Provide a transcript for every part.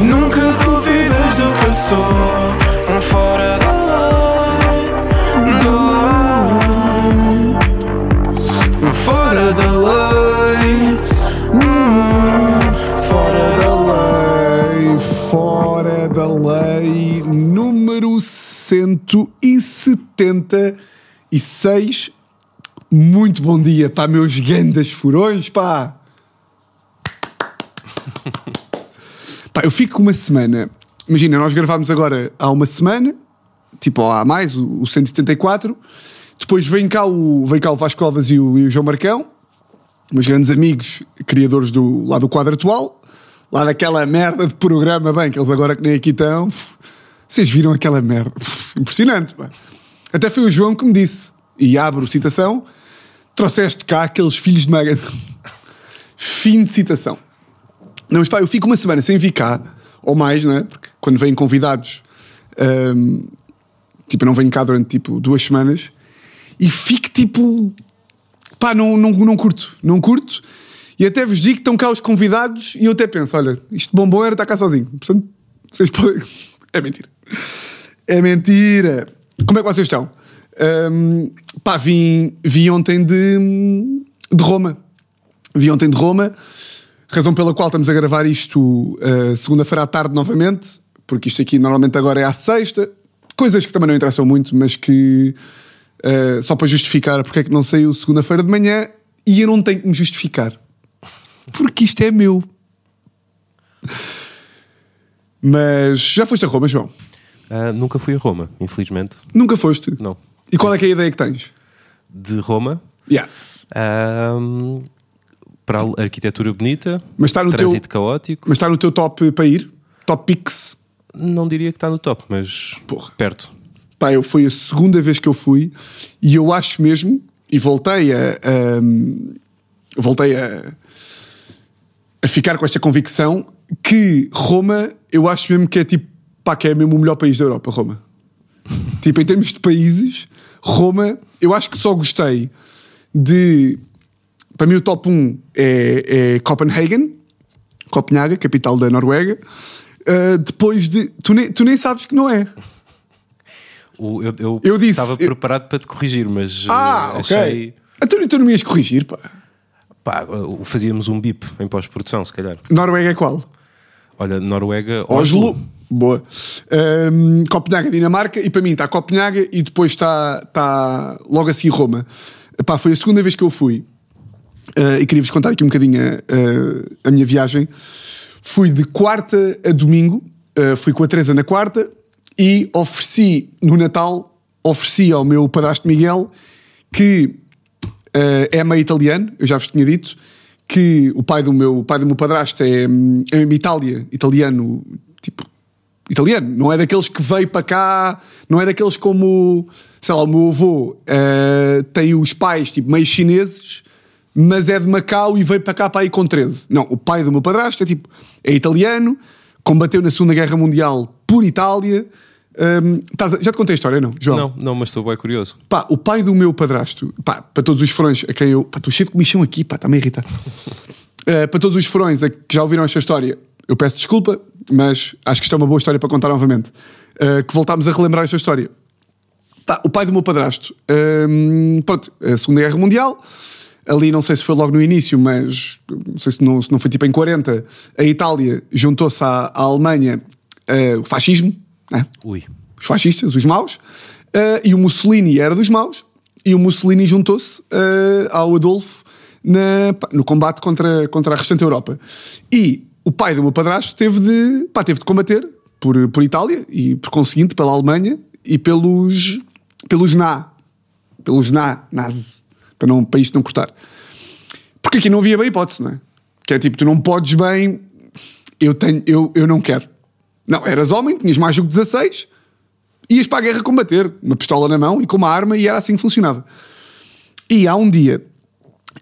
Nunca duvidas do que eu sou. Um fora da lei. Da lei. Fora da lei. Hum, Fora da lei. Fora da lei número 176. Muito bom dia para meus grandes furões, pá. Pá, eu fico uma semana. Imagina, nós gravámos agora há uma semana, tipo há mais, o, o 174. Depois vem cá o, vem cá o Vasco Alves e o, e o João Marcão meus grandes amigos, criadores do, lá do quadro atual, lá daquela merda de programa, bem, que eles agora que nem aqui estão, vocês viram aquela merda, impressionante, pá. Até foi o João que me disse, e abro citação, trouxeste cá aqueles filhos de Megan. Fim de citação. Não, mas pá, eu fico uma semana sem vir cá, ou mais, não é? Porque quando vêm convidados, hum, tipo, eu não venho cá durante tipo duas semanas, e fico tipo pá, não, não, não curto, não curto. E até vos digo que estão cá os convidados e eu até penso: olha, isto bombom era estar cá sozinho. Portanto, vocês podem. É mentira. É mentira. Como é que vocês estão? Hum, pá, vim, vim ontem de, de Roma. Vim ontem de Roma, razão pela qual estamos a gravar isto uh, segunda-feira à tarde novamente, porque isto aqui normalmente agora é à sexta. Coisas que também não interessam muito, mas que Uh, só para justificar porque é que não saiu segunda-feira de manhã e eu não tenho que me justificar. Porque isto é meu. Mas já foste a Roma, João? Ah, nunca fui a Roma, infelizmente. Nunca foste? Não. E qual é que é a ideia que tens? De Roma, Yeah. Para a arquitetura bonita, Mas está no teu- trânsito caótico. Mas está no teu top para ir? Top Pix? Não diria que está no top, mas Porra. perto. Pá, eu, foi a segunda vez que eu fui e eu acho mesmo, e voltei a. a- voltei a, a ficar com esta convicção que Roma, eu acho mesmo que é tipo. pá, que é mesmo o melhor país da Europa, Roma. tipo, em termos de países, Roma, eu acho que só gostei de. Para mim, o top 1 é, é Copenhagen, Copenhaga, capital da Noruega. Uh, depois de. Tu nem, tu nem sabes que não é. O- eu, eu, Eu disse- estava eu- preparado para te corrigir, mas Ah, eh, ok. achei. Então tu não me ias corrigir, pá. Pá, fazíamos um bip em pós-produção, se calhar. Noruega é qual? Olha, Noruega, Oslo. Boa. Ahm, Copenhaga, Dinamarca. E para mim está Copenhaga e depois está, está logo a seguir Roma. Pá, foi a segunda vez que eu fui. Ah, e queria-vos contar aqui um bocadinho a, a minha viagem. Fui de quarta a domingo. Ah, fui com a Teresa na quarta. E ofereci, no Natal, ofereci ao meu padrasto Miguel que Uh, é meio italiano, eu já vos tinha dito que o pai do meu, o pai do meu padrasto é, é mesmo Itália, italiano, tipo, italiano, não é daqueles que veio para cá, não é daqueles como, sei lá, o meu avô uh, tem os pais, tipo, meio chineses, mas é de Macau e veio para cá para ir com 13. Não, o pai do meu padrasto é tipo, é italiano, combateu na Segunda Guerra Mundial por Itália. Hum, estás a- já te contei a história, não, João? Não, não, mas estou bem curioso. Pá, o pai do meu padrasto, pá, para todos os furões a quem eu. Pá, estou cheio de comichão aqui, pá, está-me a irritar. Eh, para todos os furões a que já ouviram esta história, eu peço desculpa, mas acho que isto é uma boa história para contar novamente. Eh, que voltámos a relembrar esta história. Pá, o pai do meu padrasto, hum, pronto, a Segunda Guerra Mundial, ali não sei se foi logo no início, mas não sei se não, se não foi tipo em 40, a Itália juntou-se à, à Alemanha, eh, o fascismo, né? Os fascistas, os maus, eh, e o Mussolini era dos maus, e o Mussolini juntou-se eh, ao Adolfo na- no combate contra, contra a restante Europa. E o pai do meu padrasto teve de, pá, teve de combater por, por Itália e, por conseguinte, pela Alemanha e pelos, pelos Na. Pelos Na, nazi, para, não, para isto não cortar. Porque aqui não havia bem hipótese, não é? Que é tipo, tu não podes bem, eu, tenho, eu, eu não quero. Não, eras homem, tinhas mais do que 16, ias para a guerra combater, uma pistola na mão e com uma arma, e era assim que funcionava. E há um dia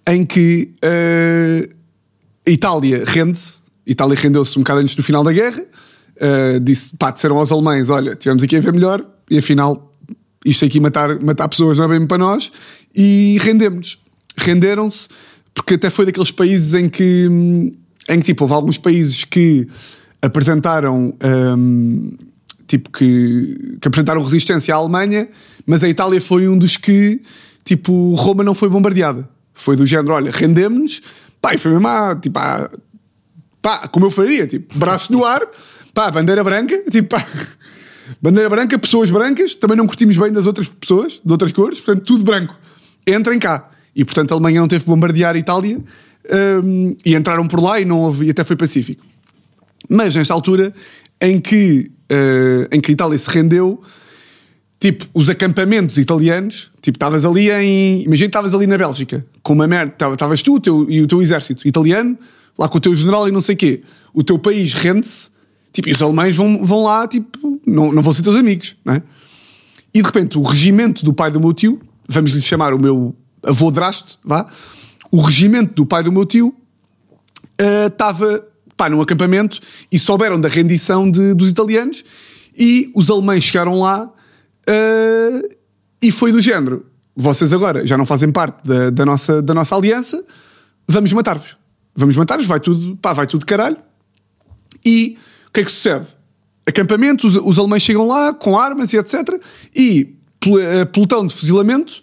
em que eh, a Itália rende-se, Itália rendeu-se um bocado antes do final da guerra, eh, disse, pá, disseram aos alemães: olha, tivemos aqui a ver melhor, e afinal, isto aqui matar, matar pessoas não é bem para nós, e rendemos-nos. Renderam-se, porque até foi daqueles países em que, em que tipo, houve alguns países que apresentaram hum, tipo que, que apresentaram resistência à Alemanha, mas a Itália foi um dos que tipo Roma não foi bombardeada. Foi do género, olha, rendemos-nos, pá, e foi mesmo ah, tipo, ah, pá, como eu faria, tipo, braços no ar, pá, bandeira branca, tipo, pá, bandeira branca, pessoas brancas, também não curtimos bem das outras pessoas, de outras cores, portanto, tudo branco. Entrem cá. E portanto a Alemanha não teve que bombardear a Itália hum, e entraram por lá e não houve, e até foi pacífico. Mas nesta altura em que, eh, em que a Itália se rendeu, tipo, os acampamentos italianos, tipo, estavas ali em. Imagina que estavas ali na Bélgica, com uma merda, estavas tu teu, e o teu exército italiano, lá com o teu general e não sei o quê. O teu país rende-se, tipo, e os alemães vão, vão lá, tipo, não, não vão ser teus amigos, não é? E de repente o regimento do pai do meu tio, vamos lhe chamar o meu avô drasto, vá, o regimento do pai do meu tio estava pá, num acampamento e souberam da rendição de- dos italianos e os alemães chegaram lá ah, e foi do género: vocês agora já não fazem parte da, da nossa, da nossa aliança, vamos matar-vos. Vamos matar-vos, vai tudo, pá, vai tudo de caralho. E o que é que sucede? Acampamento, os, os alemães chegam lá com armas e etc. E eh, pelotão de fuzilamento,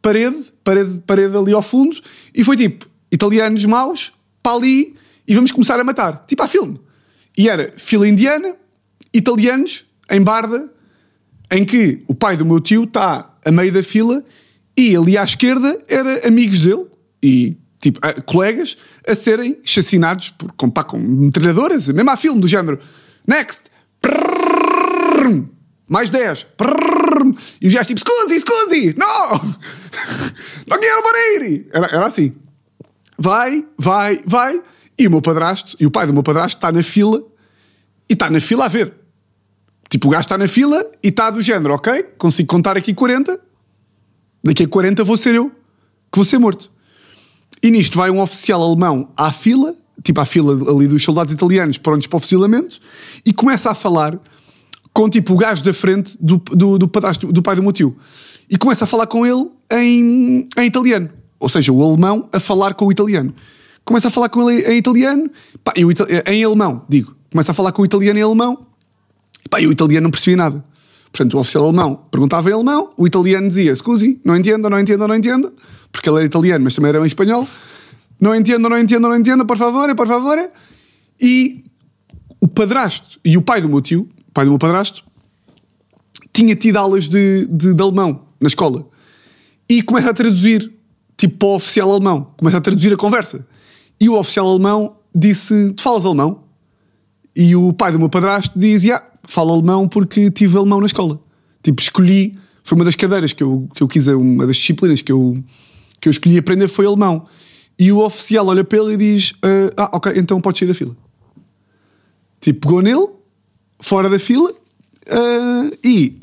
parede, parede, parede ali ao fundo. E foi tipo, italianos maus, para ali, e vamos começar a matar. Tipo a filme. E era fila indiana, italianos, em barda, em que o pai do meu tio está a meio da fila e ali à esquerda era amigos dele e tipo a- colegas a serem chacinados por, com, pá, com metralhadoras, mesmo a filme do género Next! Prrrr, mais 10! Prrrr, e os gajos tipo Scusi, scusi! Não! Não quero morrer! Era, era assim. Vai, vai, vai. E o meu padrasto, e o pai do meu padrasto está na fila e está na fila a ver. Tipo, o gajo está na fila e está do género, ok? Consigo contar aqui 40. Daqui a 40 vou ser eu que vou ser morto. E nisto vai um oficial alemão à fila, tipo à fila ali dos soldados italianos prontos para o fuzilamento, e começa a falar com tipo o gajo da frente do, do, do, padrasto- do pai do meu tio. E começa a falar com ele em, em italiano. Ou seja, o alemão a falar com o italiano. Começa a falar com ele em italiano, pá, e o em alemão, digo. Começa a falar com o italiano em alemão, Pá, e o italiano não percebia nada. Portanto, o oficial alemão perguntava em alemão, o italiano dizia, scusi, não entendo, não entendo, não entendo, porque ele era italiano, mas também era em espanhol. Não entendo, não entendo, não entendo, por favor, por favor. E o padrasto e o pai do meu tio, pai do meu padrasto, tinha tido aulas de, de, de alemão na escola. E começa a traduzir, tipo, para o oficial alemão. Começa a traduzir a conversa. E o oficial alemão disse, tu falas alemão? E o pai do meu padrasto diz: yeah, falo alemão porque tive alemão na escola. Tipo, escolhi, foi uma das cadeiras que eu, que eu quis, uma das disciplinas que eu, que eu escolhi aprender foi alemão. E o oficial olha para ele e diz: ah, ah, ok, então pode sair da fila. Tipo, pegou nele, fora da fila, ah, e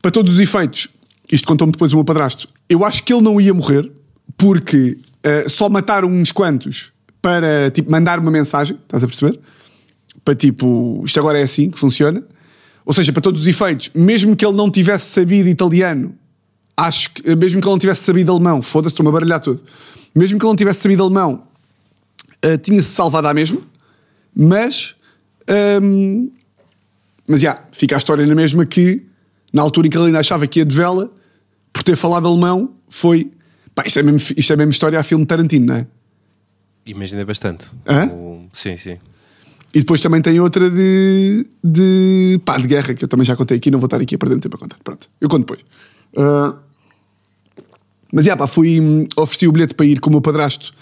para todos os efeitos, isto contou-me depois o meu padrasto, eu acho que ele não ia morrer porque ah, só mataram uns quantos para tipo, mandar uma mensagem, estás a perceber? Para tipo, isto agora é assim que funciona. Ou seja, para todos os efeitos, mesmo que ele não tivesse sabido italiano, acho que, mesmo que ele não tivesse sabido alemão, foda-se, estou-me a baralhar tudo. Mesmo que ele não tivesse sabido alemão, ah, tinha-se salvado à mesma, mas. ahm, mas já, fica a história na mesma que, na altura em que ele ainda achava que ia de vela, por ter falado alemão, foi. Pá, isto é mesmo, isto é mesmo história a filme Tarantino, não é? Imaginei bastante. Hã? O- Sim, sim. E depois também tem outra de, de. pá, de guerra, que eu também já contei aqui, não vou estar aqui a perder muito tempo a contar. Pronto, eu conto depois. Ah, mas já, pá, fui. hum, ofereci o bilhete para ir com o meu padrasto,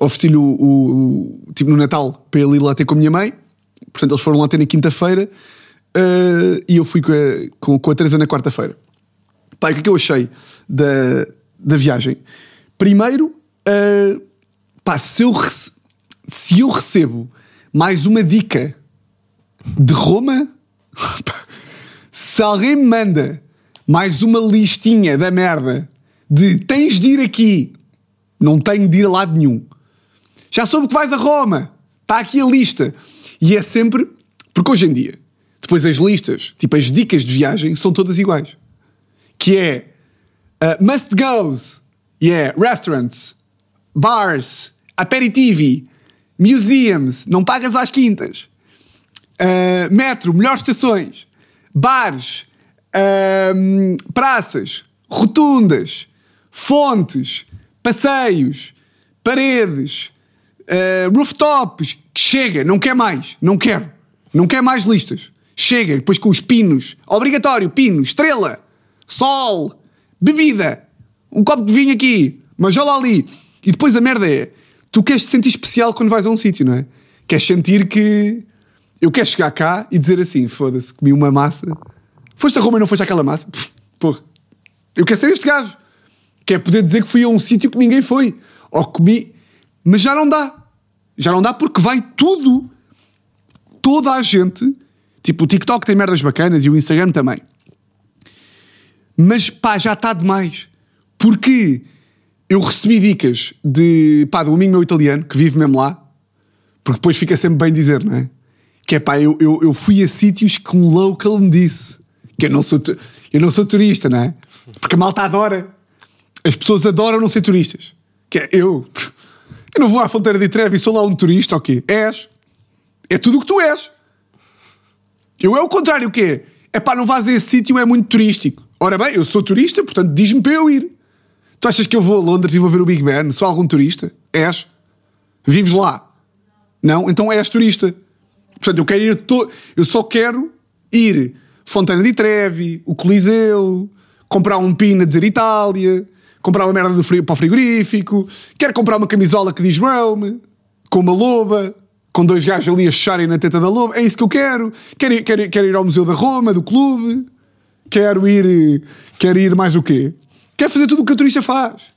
ofereci-lhe o, o- o- tipo no Natal para ele ir lá ter com a minha mãe. Portanto, eles foram lá ter na quinta-feira ah, e eu fui com a, com, com a Teresa na quarta-feira. Pá, o que é que eu achei da, da viagem? Primeiro, ah, pá, se eu, se eu recebo mais uma dica de Roma, se alguém me manda mais uma listinha da merda de tens de ir aqui, não tenho de ir a lado nenhum. Já soube que vais a Roma, está aqui a lista. E é sempre. Porque hoje em dia, depois as listas, tipo as dicas de viagem, são todas iguais. Que é uh, must goes, yeah, restaurants, bars, aperitivi, museums, não pagas às quintas, Uh, metro, melhores estações, bares, uh, praças, rotundas, fontes, passeios, paredes, uh, rooftops. Chega, não quer mais, não quero, não quer mais listas. Chega, depois com os pinos, obrigatório, pino, estrela, sol, bebida, um copo de vinho aqui, mas olha ali. E depois a merda é, tu queres te sentir especial quando vais a um sítio, não é? Queres sentir que eu quero chegar cá e dizer assim: foda-se, comi uma massa. Foste a Roma e não foste aquela massa? Pff, Porra. Eu quero ser este gajo. Quer poder dizer que fui a um sítio que ninguém foi. Ou comi. Mas já não dá. Já não dá porque vai tudo. Toda a gente. Tipo, o TikTok tem merdas bacanas e o Instagram também. Mas pá, já está demais. Porque eu recebi dicas de pá, do amigo meu italiano que vive mesmo lá. Porque depois fica sempre bem dizer, não é? Que é pá, eu, eu, eu fui a sítios que um local me disse que eu não sou, eu não sou turista, não é? Porque a malta adora. As pessoas adoram não ser turistas. Que é eu. Eu não vou à fronteira de Treve e sou lá um turista, ok? És. É tudo o que tu és. Eu é o contrário, o quê? É pá, não vás a esse sítio, é muito turístico. Ora bem, eu sou turista, portanto diz-me para eu ir. Tu achas que eu vou a Londres e vou ver o Big Ben? Sou algum turista? És. Vives lá. Não? Então és turista. Portanto, eu quero ir. To... Eu só quero ir Fontana di Trevi, o Coliseu, comprar um pino a dizer Itália, comprar uma merda do frio para o frigorífico, quero comprar uma camisola que diz Rome, com uma loba, com dois gajos ali a checharem na teta da loba. É isso que eu quero. Quero quero, quero ir ao Museu da Roma, do clube. Quero ir. Quero ir mais o quê? Quero fazer tudo o que o turista faz.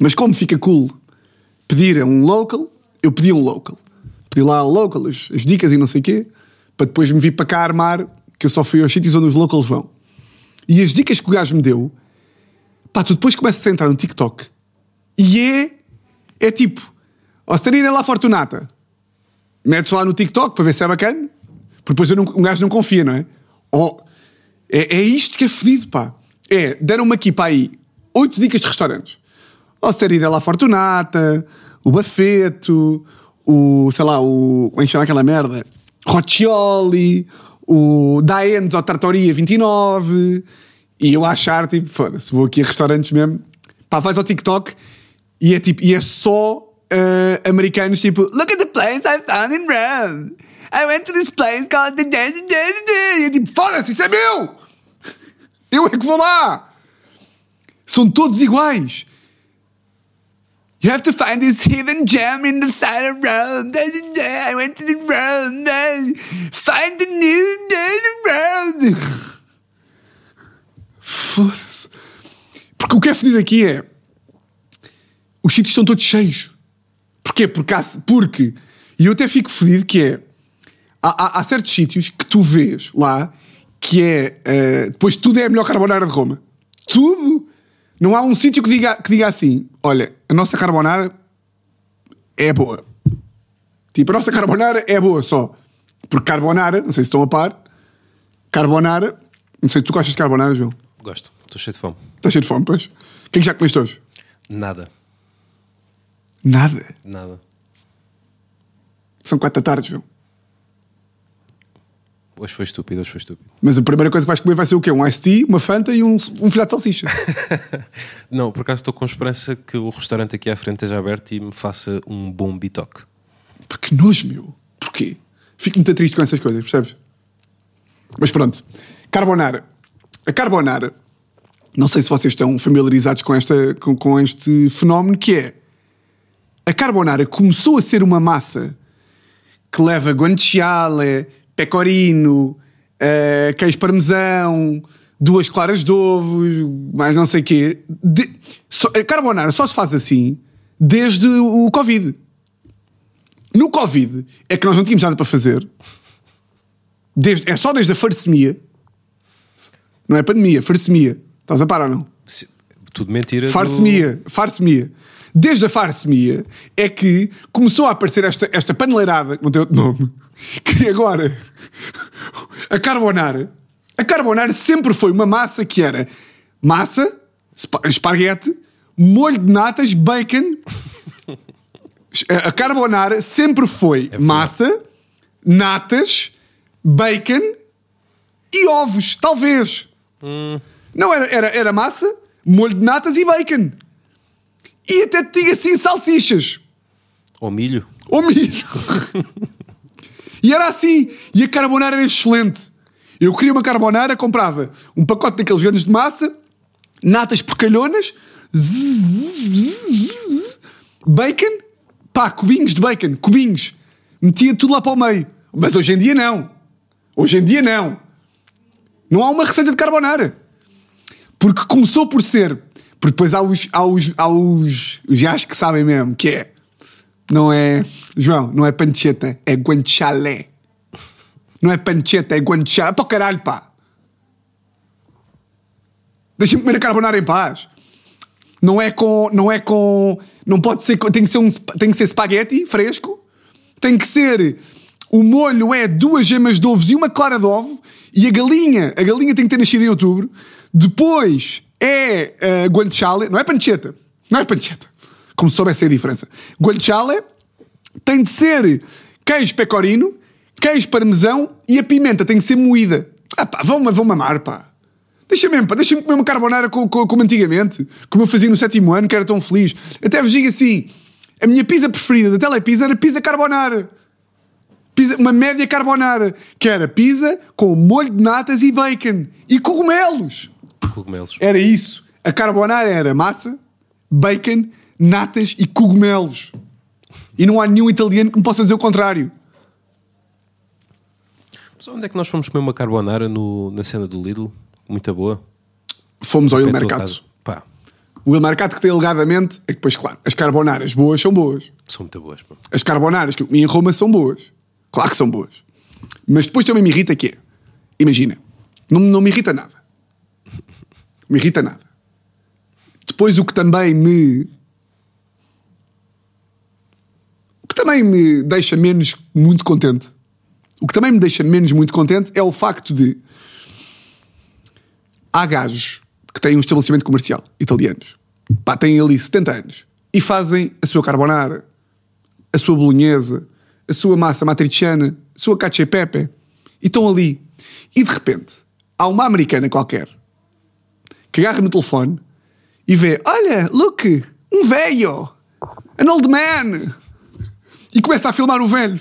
Mas como fica cool pedir a um local, eu pedi um local. Pedi lá ao local as, as dicas e não sei o quê, para depois me vir para cá armar, que eu só fui aos sítios onde os locals vão. E as dicas que o gajo me deu, pá, tu depois começas a entrar no TikTok e é, é tipo, Osterina é lá Fortunata. Metes lá no TikTok para ver se é bacana, porque depois não, um gajo não confia, não é? Ou, é, é isto que é fedido, pá. É, deram-me aqui para aí oito dicas de restaurantes. Osterina La Fortunata, o Bafeto, o, sei lá, o, como é que chama aquela merda? Roccioli, o Daenz ou Tartoria 29. E eu achar, tipo, foda-se, vou aqui a restaurantes mesmo. Pá, vais ao TikTok e é tipo, e é só eh, americanos, tipo, look at the place I found in Rome. I went to this place called the... E é tipo, foda-se, isso é meu! Eu é que vou lá! São todos iguais. You have to find this hidden gem in the side of Rome. I went to the Rome. Find the new Rome. Foda-se. Porque o que é fedido aqui é. Os sítios estão todos cheios. Porquê? Porque, há, porque e eu até fico fedido que é. Há, há- há certos sítios que tu vês lá que é. eh, depois tudo é a melhor carbonara de Roma. Tudo. Não há um sítio que diga, que diga assim: olha, a nossa carbonara é boa. Tipo, a nossa carbonara é boa só. Porque carbonara, não sei se estão a par, carbonara, não sei, tu gostas de carbonara, João? Gosto, estou cheio de fome. Estás cheio de fome, pois? O que é que já comeste hoje? Nada, Nada. nada. São quatro da tarde, João. Hoje foi estúpido, hoje foi estúpido. Mas a primeira coisa que vais comer vai ser o quê? Um iced tea, uma Fanta e um, um filhote de salsicha. Não, por acaso estou com esperança que o restaurante aqui à frente esteja aberto e me faça um bom bitoque. Pá, que nojo, meu. Porquê? Fico muito triste com essas coisas, percebes? Mas pronto. Carbonara. A carbonara, não sei se vocês estão familiarizados com, esta, com, com este fenómeno, que é a carbonara começou a ser uma massa que leva guanciale, pecorino, eh, queijo parmesão, duas claras de ovos, mais não sei o quê. De- só- a carbonara só se faz assim desde o Covid. No Covid é que nós não tínhamos nada para fazer. Desde- é só desde a farsemia. Não é pandemia, farsemia. Estás a par ou não? Se- Tudo mentira. do- Farsemia, farsemia. Desde a farsemia é que começou a aparecer esta, esta paneleirada, que não tem outro nome, que agora a carbonara. A carbonara sempre foi uma massa que era massa, espa- esparguete, molho de natas, bacon, A carbonara sempre foi massa, natas, bacon e ovos, talvez. Não, era, era, era massa, molho de natas e bacon. E até te digo assim, salsichas. Ou milho. Ou milho. e era assim. E a carbonara era excelente. Eu queria uma carbonara, comprava um pacote daqueles grandes de massa, natas porcalhonas, bacon, pá, cubinhos de bacon, cubinhos. Metia tudo lá para o meio. Mas hoje em dia não. Hoje em dia não. Não há uma receita de carbonara. Porque começou por ser. Porque depois há os, há os, há os, os gajos que sabem mesmo que é. Não é. João, não é pancheta, é guanciale. Não é pancheta, é guanciale. Para o caralho, pá. Deixa-me comer a carbonara em paz. Não é com. Não é com. Não pode ser. Tem que ser, um, tem que ser espaguete fresco. Tem que ser. O molho é duas gemas de ovos e uma clara de ovo. E a galinha. A galinha tem que ter nascido em outubro. Depois é uh, guanciale. Não é pancheta. Não é pancheta. Como se soubesse a diferença. Guanciale tem de ser queijo pecorino, queijo parmesão e a pimenta tem que ser moída. Ah pá, vão-me vão mamar, pá. Deixa-me pá, deixa comer uma carbonara co- co- como, antigamente, como eu fazia no sétimo ano, que era tão feliz. Até vos digo assim: a minha pizza preferida da Telepizza era pizza carbonara. Pizza- uma média carbonara, que era pizza com molho de natas e bacon e cogumelos. Cogumelos. Era isso. A carbonara era massa, bacon, natas e cogumelos. E não há nenhum italiano que me possa dizer o contrário. Mas onde é que nós fomos comer uma carbonara no, na cena do Lidl? Muito boa. Fomos ao Il Mercato. casa. Pá, O Il Mercato que tem alegadamente é que, depois, claro, as carbonaras boas são boas. são muito boas. pá. As carbonaras que eu comi em Roma são boas. Claro que são boas. Mas depois também me irrita que é. Imagina, não, não me irrita nada. Me irrita nada. Depois o que também me. O que também me deixa menos muito contente. O que também me deixa menos muito contente é o facto de. Há gajos que têm um estabelecimento comercial, italianos. Pá, têm ali 70 anos. E fazem a sua carbonara, a sua bolonhesa, a sua massa matriciana, a sua cacio e pepe, e estão ali. E de repente, há uma americana qualquer que agarra no telefone e vê: Olha, look, um velho, an old man, e começa a filmar o velho.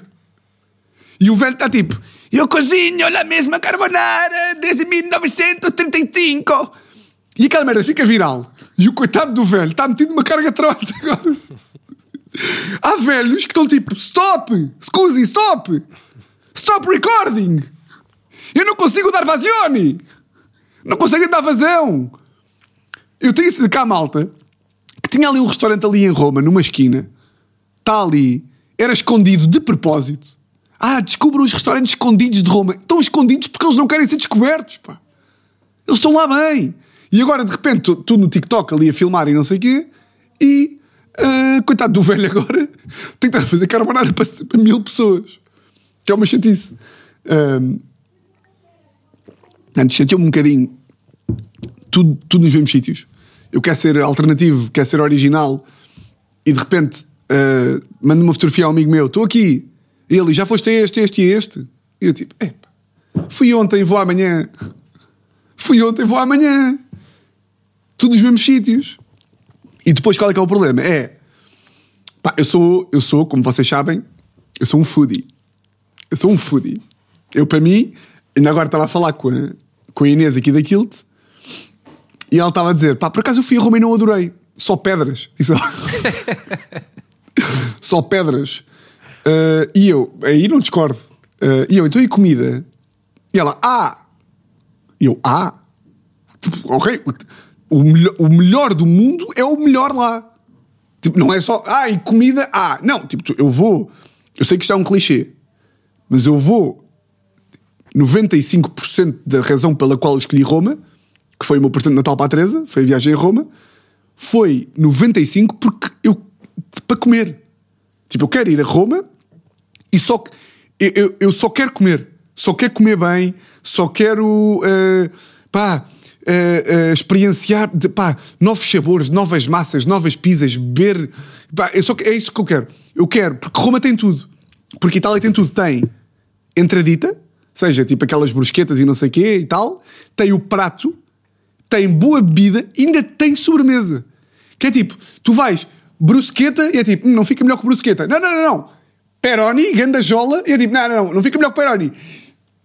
E o velho está tipo: Eu cozinho a mesma carbonara desde 1935. E aquela merda fica viral. E o coitado do velho está metido numa carga trabalho agora. Há velhos que estão tipo: Stop! Scusi, stop! Stop recording! Eu não consigo dar vazione! Não consigo dar vazão! Eu tenho esse cá, malta, que tinha ali um restaurante ali em Roma, numa esquina. Está ali. Era escondido de propósito. Ah, descubram os restaurantes escondidos de Roma. Estão escondidos porque eles não querem ser descobertos, pá. Eles estão lá bem. E agora, de repente, tu no TikTok ali a filmar e não sei o quê, e ah, coitado do velho agora, tem que estar a fazer carbonara para, para mil pessoas. Que é uma chatice. Um, antes chateou-me um bocadinho tudo, tudo nos mesmos sítios. Eu quero ser alternativo, quero ser original, e de repente ah, mando uma fotografia ao amigo meu: estou aqui. E ele já foste a este, este e este. E eu tipo: epá, fui ontem, vou amanhã. Fui ontem, vou amanhã. Tudo nos mesmos sítios. E depois qual é que é o problema? É. Pá, eu sou, eu sou, como vocês sabem, eu sou um foodie. Eu sou um foodie. Eu, para mim, ainda agora estava a falar com a, com a Inês aqui da Kilt e ela estava a dizer: pá, por acaso eu fui a Roma e não adorei. Só pedras. Isso- Só pedras. Ah, e eu, aí não discordo. Ah, e eu, então e comida? E ela, ah! E eu, ah! Tipo, ok. O melhor, o melhor do mundo é o melhor lá. Tipo, não é só, ah, e comida, ah. Não, tipo, eu vou. Eu sei que isto é um clichê, mas eu vou. 95% da razão pela qual escolhi Roma, que foi o meu presente de Natal para a Teresa, foi a viagem a Roma, foi 95% porque eu. para comer. Tipo, eu quero ir a Roma e só. Eu, eu, eu só quero comer. Só quero comer bem, só quero. eh, pá. Uh, uh, experienciar de, pá, novos sabores, novas massas, novas pizzas, beber. Pá, eu só, é isso que eu quero. Eu quero, porque Roma tem tudo. Porque Itália tem tudo. Tem entradita, seja tipo aquelas brusquetas e não sei o quê e tal. Tem o prato, tem boa bebida ainda tem sobremesa. Que é tipo, tu vais brusqueta e é tipo, "Hum, não fica melhor que brusqueta. Não, não, não, não. Peroni, gandajola e é tipo, não, não, não, não fica melhor que Peroni.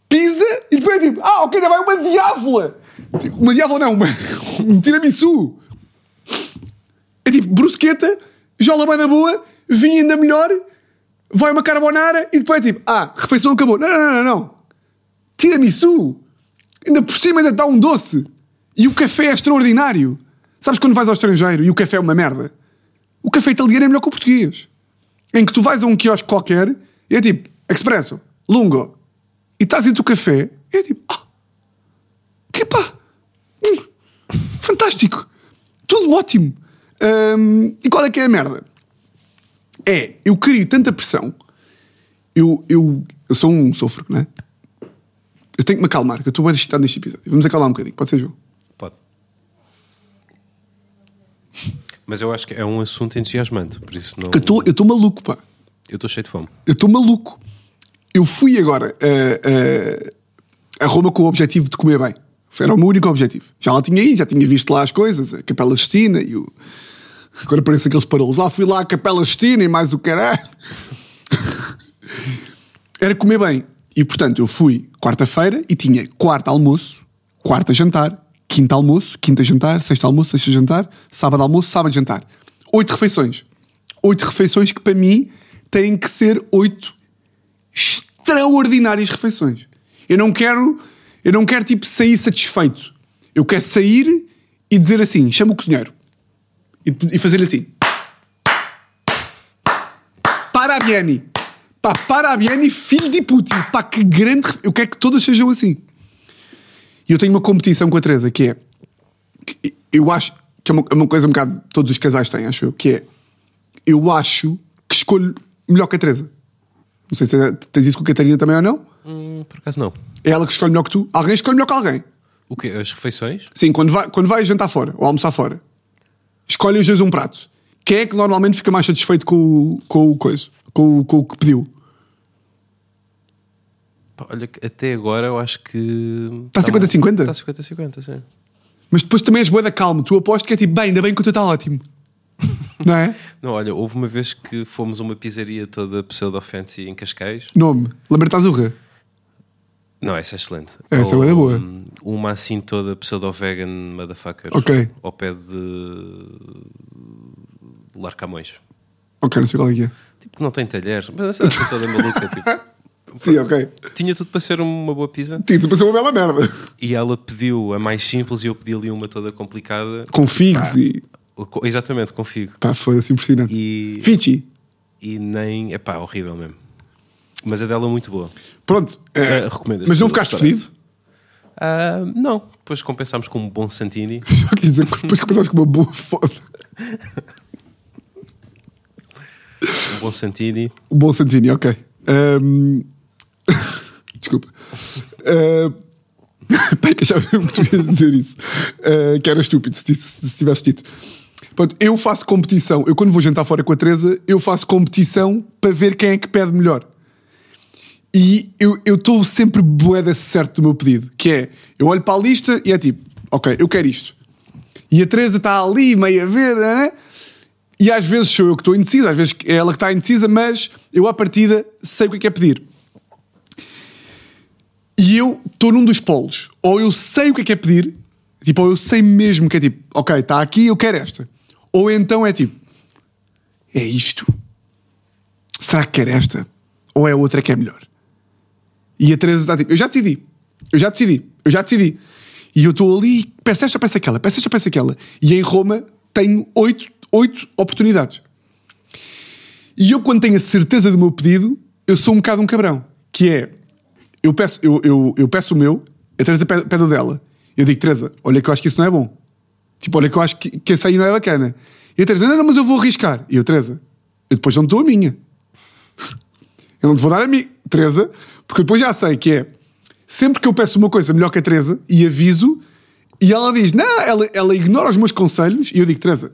Pizza e depois é tipo, ah, ok, ainda vai uma diávola. Uma diávola não, uma, um tiramisu. É tipo, brusqueta, jola bem da boa, vinho ainda melhor, vai uma carbonara e depois é tipo, ah, refeição acabou. Não, não, não, não. Tiramisu. Ainda por cima ainda dá um doce. E o café é extraordinário. Sabes quando vais ao estrangeiro e o café é uma merda? O café italiano é melhor que o português. Em que tu vais a um quiosque qualquer e é tipo, expresso, lungo, e trazem-te o café e é tipo, ah, que pá, fantástico, tudo ótimo. Hum, e qual é que é a merda? É, eu crio tanta pressão, eu, eu, eu sou um sofro, não é? Eu tenho que me acalmar, que eu estou bem excitado neste episódio. Vamos acalmar um bocadinho, pode ser, João? Pode. Mas eu acho que é um assunto entusiasmante, por isso não. Que eu estou- eu estou maluco, pá. Eu estou cheio de fome. Eu estou maluco. Eu fui agora a, a, a Roma com o objetivo de comer bem. Era o meu único objetivo. Já lá tinha ido, já tinha visto lá as coisas, a Capela Sistina e o. Agora parece aqueles parolos. Lá fui lá à Capela Sistina e mais o caralho. Era comer bem. E portanto eu fui quarta-feira e tinha quarta almoço, quarta jantar, quinta almoço, quinta jantar, sexta almoço, sexta jantar, sábado almoço, sábado jantar. Oito refeições. Oito refeições que para mim têm que ser oito extraordinárias refeições. Eu não quero, eu não quero tipo sair satisfeito. Eu quero sair e dizer assim, chama o cozinheiro. E, e fazer-lhe assim. Parabiani. Pá, parabiani, filho de Putin. Pá, que grande. Eu quero que todas sejam assim. E eu tenho uma competição com a Teresa que é. que eu acho que é uma, é uma coisa um bocado. Todos os casais têm, acho eu. Que é. Eu acho que escolho melhor que a Teresa. Não sei se tens isso com a Catarina também ou não. Hum, por acaso não. É ela que escolhe melhor que tu. Alguém escolhe melhor que alguém. O quê? As refeições? Sim, quando vai, quando vai jantar fora ou almoçar fora, escolhe os dois um prato. Quem é que normalmente fica mais satisfeito com o, com o coisa? Com, o- com o que pediu? Olha, até agora eu acho que. Tá 50-50? Está 50-50, sim. Mas depois também és boa da calma. Tu apostas que é tipo, bem, ainda bem que o teu está ótimo. Não é? Não, olha, houve uma vez que fomos a uma pizzaria toda pseudo-fancy em Cascais. Nome: Lamberto Azurra. Não, essa é excelente. Essa é Ou, da boa. hum, Uma assim toda pseudo-vegan motherfucker. Ok. Ao pé de. Lar Camões. Ok, não sei qual é que é. Tipo que não tem talheres. Mas essa assim toda maluca. Tipo, Sim, ok. tinha tudo para ser uma boa pizza. Tinha para ser uma bela merda. E ela pediu a mais simples e eu pedi ali uma toda complicada. Com figos e. Exatamente, configo. Pá, foda-se impressionante. E, Fichi. e nem. É pá, horrível mesmo. Mas a dela é muito boa. Pronto. é, Ah, recomendas mas não ficaste fedido? Ah, não, depois compensámos com um bom Santini. Só quer dizer depois começaste com uma boa foda. Um bom Santini. O bom Santini, ok. Ahm, Desculpa. Uh... Pai, que vi que tu ias dizer isso. Ah, que era estúpido se, se tivesse dito. Pronto, eu faço competição. Eu, quando vou jantar fora com a Teresa, eu faço competição para ver quem é que pede melhor. E eu estou sempre boeda certo do meu pedido. Que é, eu olho para a lista e é tipo, ok, eu quero isto. E a Teresa está ali, meio a ver, né? E às vezes sou eu que estou indecisa, às vezes é ela que está indecisa, mas eu à partida sei o que é que é pedir. E eu estou num dos polos. Ou eu sei o que é que é pedir, tipo, ou eu sei mesmo que é tipo, ok, está aqui, eu quero esta. Ou então é tipo, é isto. Será que quer esta? Ou é outra que é melhor? E a Teresa está tipo, eu já decidi, eu já decidi, eu já decidi. E eu estou ali, peço esta, peço aquela, peço esta, peço aquela. E em Roma tenho oito, oito oportunidades. E eu, quando tenho a certeza do meu pedido, eu sou um bocado um cabrão. Que é, eu peço, eu, eu, eu peço o meu, a Teresa pede, o dela. Eu digo, Teresa, olha que eu acho que isso não é bom. Tipo, olha que eu acho que, que esse aí não é bacana. E a Teresa, não, não, mas eu vou arriscar. E eu, Teresa, eu depois não te dou a minha. Eu não te vou dar a mim, Teresa, porque depois já sei que é sempre que eu peço uma coisa melhor que a Teresa e aviso, E ela diz: Não, ela, ela ignora os meus conselhos. E eu digo: Teresa,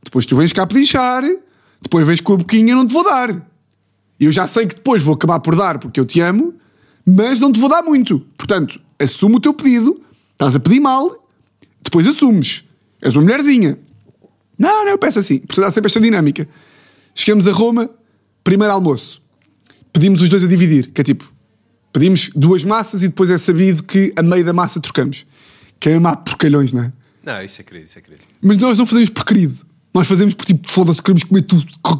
depois tu vens cá pedinchar, depois vens com a boquinha, não te vou dar. E eu já sei que depois vou acabar por dar porque eu te amo, mas não te vou dar muito. Portanto, assume o teu pedido, estás a pedir mal, depois assumes. És uma mulherzinha. Não, não, eu peço assim. Portanto, há sempre esta dinâmica. Chegamos a Roma, primeiro almoço. Pedimos os dois a dividir, que é tipo, pedimos duas massas e depois é sabido que a meio da massa trocamos. Que é amar porcalhões, não é? Não, isso é querido, isso é querido. Mas nós não fazemos por querido. Nós fazemos por tipo, foda-se, queremos comer tudo. O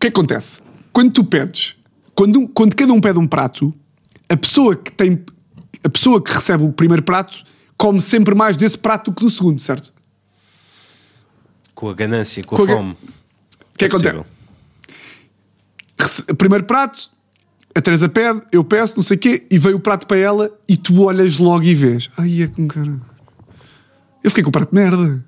que é que acontece? Quando tu pedes, quando, um- quando cada um pede um prato, a pessoa que tem. A pessoa que recebe o primeiro prato come sempre mais desse prato do que do segundo, certo? Com a ganância, com a Com a ga- fome. O que é que possível. acontece? Primeiro prato, a Teresa pede, eu peço, não sei o quê, e veio o prato para ela e tu olhas logo e vês. Ai, é com cara. Eu fiquei com o prato de merda.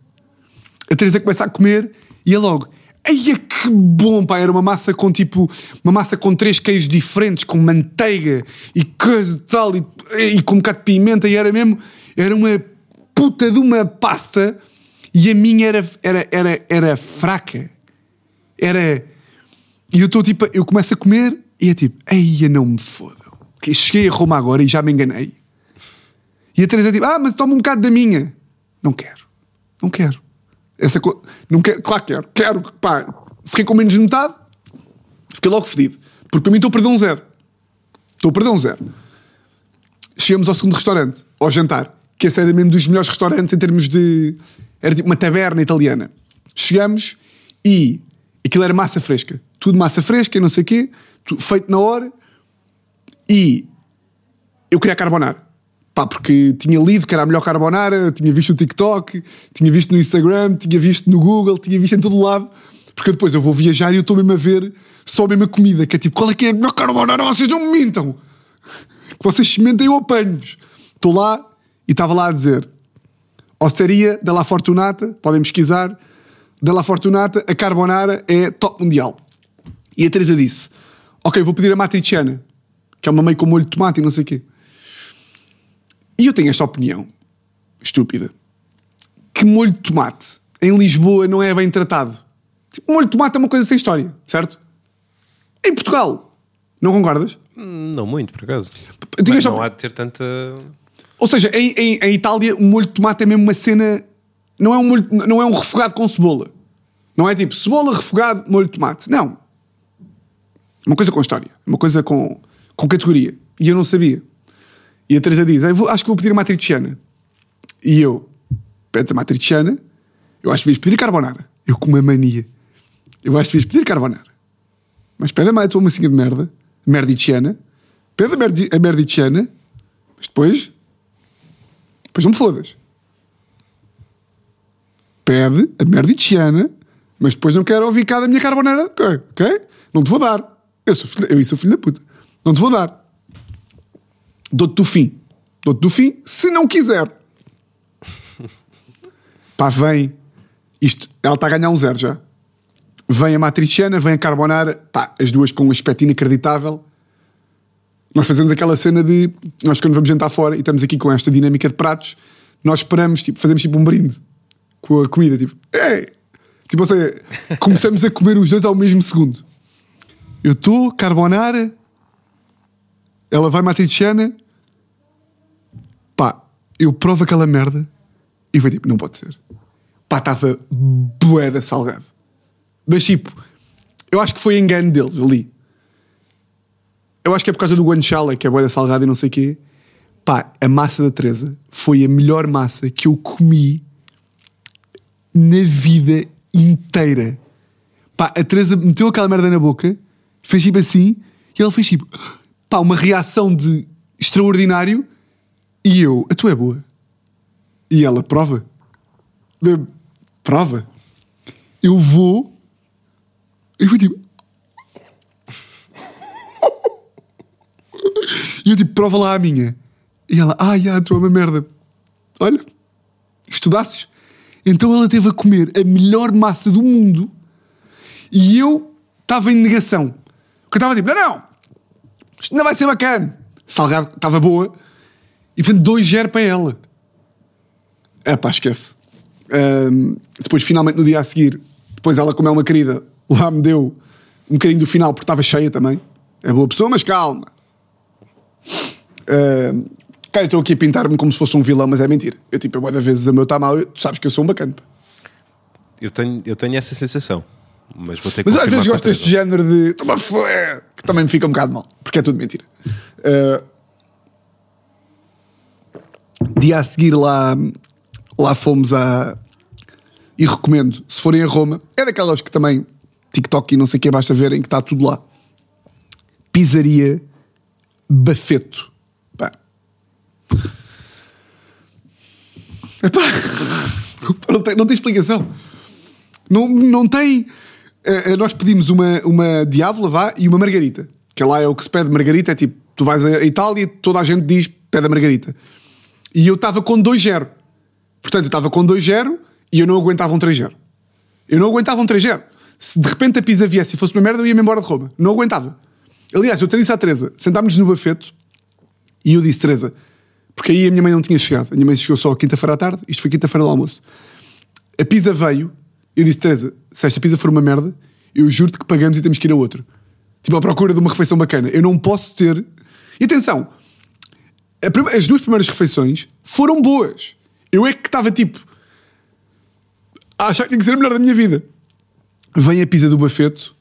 A Teresa começa a comer e é logo. Ai, é que bom, pá! Era uma massa com tipo. Uma massa com três queijos diferentes, com manteiga e coisa e tal, e, e com um bocado de pimenta, e era mesmo. Era uma puta de uma pasta e a minha era, era, era, era fraca. Era. E eu estou tipo. Eu começo a comer e é tipo. Eia, não me fodam. Que Cheguei a Roma agora e já me enganei. E a Teresa é tipo. Ah, mas toma um bocado da minha. Não quero. Não quero. Essa co... não quero. Claro que quero. Quero. Pá, fiquei com menos de metade. Fiquei logo fedido. Porque para mim estou a perder um zero. Estou a perder um zero. Chegamos ao segundo restaurante, ao jantar, que esse era mesmo dos melhores restaurantes em termos de. Era tipo uma taberna italiana. Chegamos e aquilo era massa fresca. Tudo massa fresca e não sei o quê, feito na hora. E eu queria carbonara. Pá, porque tinha lido que era a melhor carbonara, tinha visto no TikTok, tinha visto no Instagram, tinha visto no Google, tinha visto em todo lado. Porque depois eu vou viajar e eu estou mesmo a ver só a mesma comida, que é tipo, qual é que é a melhor carbonara? Vocês não me mintam! Que vocês se mentem, eu apanho-vos. Estou lá e estava lá a dizer: Osteria della Fortunata, podem pesquisar, della Fortunata, a carbonara é top mundial. E a Teresa disse: Ok, vou pedir a matriciana, que é uma meio com molho de tomate e não sei o quê. E eu tenho esta opinião estúpida: que molho de tomate em Lisboa não é bem tratado. Tipo, molho de tomate é uma coisa sem história, certo? Em Portugal, não concordas? Não muito, por acaso. Mas não há de ter tanta. Ou seja, em, em, em Itália, o molho de tomate é mesmo uma cena. Não é um, molho, não é um refogado com cebola. Não é tipo cebola, refogado, molho de tomate. Não. Uma coisa com história. Uma coisa com, com categoria. E eu não sabia. E a Teresa diz: "Eu vou- Acho que vou pedir a matriciana. E eu, pedes a matriciana, eu acho que devias pedir carbonara. Eu com uma mania. Eu acho que devias pedir carbonara. Mas pede a tua massinha de merda, merdiciana, pede a, a merdiciana, mas depois Depois não me fodas. Pede a merdiciana, mas depois não quero ouvir cá da minha carbonara. Ok? ok? Não te vou dar. Eu sou filho, eu sou filho da puta. Não te vou dar. Dou-te do fim. Dou-te do fim, se não quiser. Pá, vem. Isto, ela está a ganhar um zero já. Vem a matriciana, vem a carbonara. Pá, as duas com um aspecto inacreditável. Nós fazemos aquela cena de. Nós, quando vamos jantar fora e estamos aqui com esta dinâmica de pratos, nós esperamos, tipo, fazemos tipo um brinde com a comida. Tipo, é! Tipo, ou seja, começamos a comer os dois ao mesmo segundo. Eu estou, carbonara, ela vai matriciana, pá, eu provo aquela merda e foi tipo, não pode ser. Pá, estava boeda salgado. Mas tipo, eu acho que foi engano deles ali. Eu acho que é por causa do guanciale, que é boeda salgada e não sei o quê. Pá, a massa da Teresa foi a melhor massa que eu comi na vida inteira. Pá, a Teresa meteu aquela merda na boca, fez tipo assim, e ela fez tipo, pá, uma reação de extraordinário, e eu, a tua é boa. E ela, prova. Prova. Eu vou. Eu fui tipo. E eu tipo, prova lá a minha. E ela, ai, ah, tu é uma merda. Olha, estudasses. Então ela teve a comer a melhor massa do mundo e eu estava em negação. Porque eu estava tipo, não, não, isto não vai ser bacana. Salgado estava boa e portanto 2-0 para ela. É pá, esquece. Ahm, depois, finalmente, no dia a seguir, depois ela, como é uma querida, lá me deu um bocadinho do final porque estava cheia também. É boa pessoa, mas calma. Ahm, cara, eu estou aqui a pintar-me como se fosse um vilão, mas é mentira. Eu, tipo, eu, da vezes, o meu está mal, eu- tu sabes que eu sou um bacana. pá. Eu tenho, eu tenho essa sensação. Mas vou ter que Mas às vezes gosto deste género de toma fé, que também me fica um bocado mal, porque é tudo mentira. Uh, dia a seguir lá, lá fomos a. E recomendo, se forem a Roma, é daquelas que também TikTok e não sei o que basta verem que está tudo lá. Pizzaria Bafeto. Pá. Epá. Não, tem, não tem explicação. Não, não tem. eh, nós pedimos uma, uma diávola, vá, e uma margarita. Que lá é o que se pede margarita. É tipo, tu vais à Itália, toda a gente diz pede a margarita. E eu estava com 2-0. Portanto, eu estava com 2-0 e eu não aguentava um 3-0. Eu não aguentava um 3-0. Se de repente a pizza viesse e fosse uma merda, eu ia-me embora de Roma. Não aguentava. Aliás, eu te disse à Teresa, sentámos-nos no bafeto e eu disse, Teresa, porque aí a minha mãe não tinha chegado. A minha mãe chegou só quinta-feira à tarde, isto foi quinta-feira do almoço. A pizza veio, eu disse, Teresa, se esta pizza for uma merda, eu juro-te que pagamos e temos que ir a outra. Tipo, à procura de uma refeição bacana. Eu não posso ter. E atenção, as duas primeiras refeições foram boas. Eu é que estava tipo. A achar que tinha que ser a melhor da minha vida. Vem a pizza do bafeto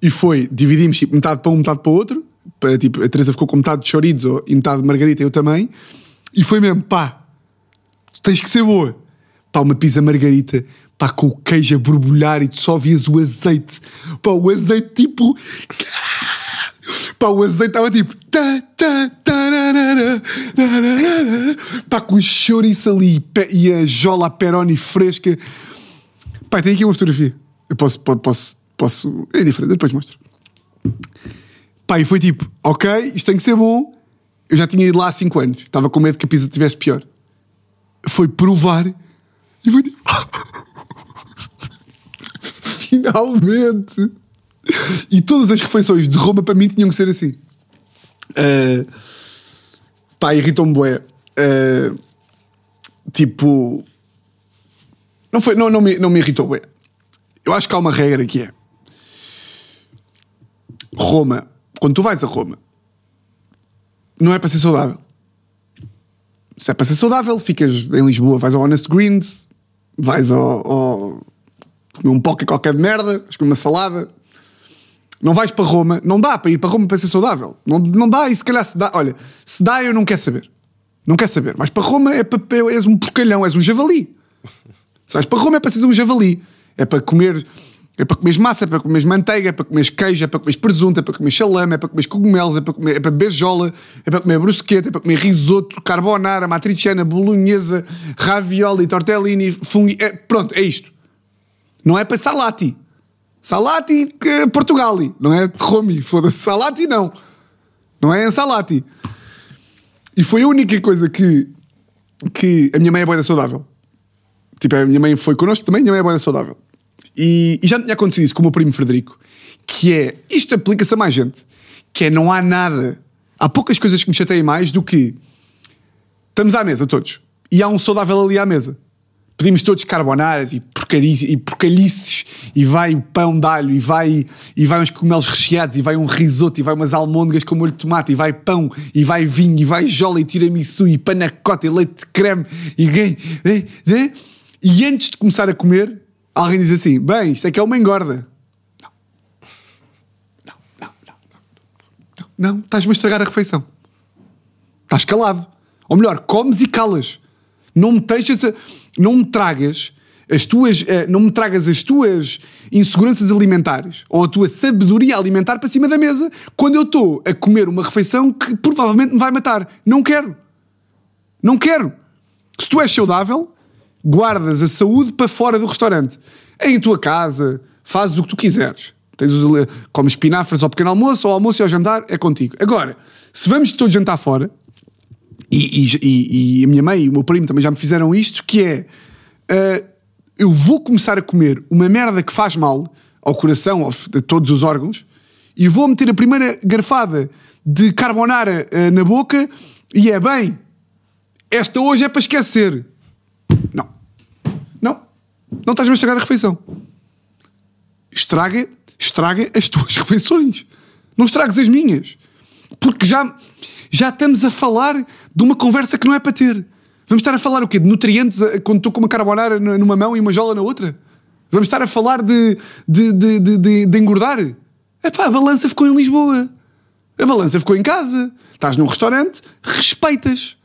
e foi. Dividimos tipo, metade para um, metade para o outro. Para, tipo, a Teresa ficou com metade de chorizo e metade de margarita, eu também. E foi mesmo, pá, tens que ser boa. Pá, uma pizza margarita, pá, com o queijo a borbulhar e tu só vias o azeite. Pá, o azeite tipo. Pá, o azeite estava tipo. Pá, com chouriço ali e a jola peroni fresca. Pá, tem aqui uma fotografia. Eu posso, po- posso, posso. É diferente, depois mostro. Pá, e foi tipo, ok, isto tem que ser bom. Eu já tinha ido lá há 5 anos. Estava com medo que a pizza tivesse pior. Foi provar e foi tipo. Finalmente! E todas as refeições de Roma para mim tinham que ser assim. Uh, pá, irritou-me bué. Uh, tipo. Não, foi, não, não, me, não me irritou bué. Eu acho que há uma regra que é. Roma, quando tu vais a Roma, não é para ser saudável. Se é para ser saudável, ficas em Lisboa, vais ao Honest Greens, vais ao, ao comer um poca qualquer de merda, vais comer uma salada. Não vais para Roma, não dá para ir para Roma para ser saudável. Não, não dá, e se calhar se dá, olha, se dá eu não quero saber. Não quero saber. Mas para Roma é para, és um porcalhão, és um javali. Se vais para Roma é para seres um javali. É para comer, é para comeres massa, é para comeres manteiga, é para comeres queijo, é para comeres presunto, é para comer salame, é para comeres cogumelos, é para comer, é para beber jola, é para comer brusqueta, é para comer risoto, carbonara, matriciana, bolonhesa, ravioli, tortellini, funghi. É, pronto, é isto. Não é para salati. Salati que Portugali, não é Romi, foda-se. Salati não. Não é salati. E foi a única coisa que, que a minha mãe é boa saudável. Tipo, a minha mãe foi connosco também, a minha mãe é boa saudável. E, e já tinha acontecido isso com o meu primo Frederico, que é, isto aplica-se a mais gente, que é não há nada, há poucas coisas que me chateiam mais do que estamos à mesa todos e há um saudável ali à mesa. Pedimos todos carbonaras e e porcalhices e vai o pão de alho e vai, e vai uns cogumelos recheados e vai um risoto e vai umas almôndegas com molho de tomate e vai pão e vai vinho e vai jola e tiramisu e panacota e leite de creme e, e antes de começar a comer alguém diz assim, bem, isto é que é uma engorda. Não. Não, não, não. Não, não. estás-me a estragar a refeição. Estás calado. Ou melhor, comes e calas. Não me deixas a- não me tragas as tuas, eh, não me tragas as tuas inseguranças alimentares ou a tua sabedoria alimentar para cima da mesa quando eu estou a comer uma refeição que provavelmente me vai matar. Não quero. Não quero. Se tu és saudável, guardas a saúde para fora do restaurante. Em tua casa, fazes o que tu quiseres. Tens os, comes espinafres ao pequeno almoço, ao almoço e ao jantar, é contigo. Agora, se vamos todos jantar fora, e, e- e- e a minha mãe e o meu primo também já me fizeram isto, que é ah, eu vou começar a comer uma merda que faz mal ao coração, ao, a todos os órgãos, e vou meter a primeira garfada de carbonara ah, na boca e é bem, esta hoje é para esquecer. Não. Estás-me a estragar a refeição. Estraga, estraga as tuas refeições. Não estragues as minhas. Porque já, já estamos a falar de uma conversa que não é para ter. Vamos estar a falar o quê? De nutrientes eh, quando estou com uma carbonara numa mão e uma jola na outra? Vamos estar a falar de, de, de, de, de- de engordar? Epá, a balança ficou em Lisboa. A balança ficou em casa. Estás num restaurante, respeitas.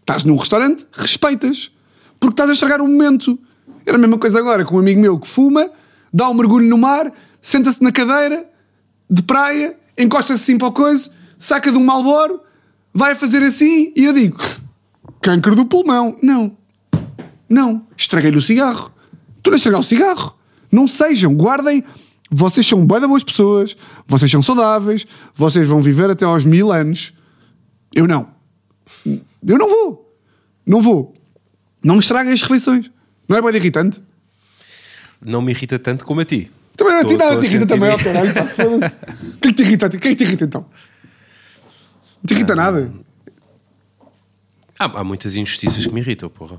Estás num restaurante, respeitas. Porque estás a estragar o momento. Era a mesma coisa agora com um amigo meu que fuma, dá um mergulho no mar, senta-se na cadeira de praia, encosta-se assim para o coisa, saca de um malboro, vai fazer assim e eu digo: câncer do pulmão. Não. Não. Estraguei-lhe o cigarro. Estou a estragar o cigarro. Não sejam, guardem. Vocês são bué de boas pessoas, vocês são saudáveis, vocês vão viver até aos mil anos. Eu não. Eu não vou. Não vou. Não estraguem as refeições. Não é bem irritante? Não me irrita tanto como a ti. Também a Tô- ti nada a te irrita também, ó caralho. O que é que te irrita? O que é que te irrita então? Não te irrita nada. Há, há muitas injustiças que me irritam, porra.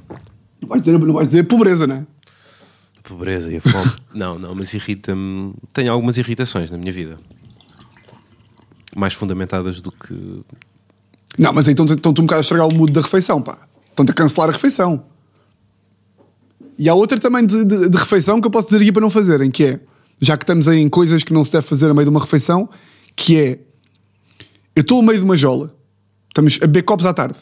Não vais dizer, não vais dizer pobreza, não é? A pobreza e a fome. não, não, mas irrita-me. Tenho algumas irritações na minha vida. Mais fundamentadas do que. Não, mas então estão-te um bocado a estragar o mood da refeição, pá. Estão-te a cancelar a refeição. E há outra também de, de- de refeição que eu posso dizer aqui para não fazerem, que é, já que estamos aí em coisas que não se deve fazer a meio de uma refeição, que é, eu estou a meio de uma jola, estamos a beber copos à tarde,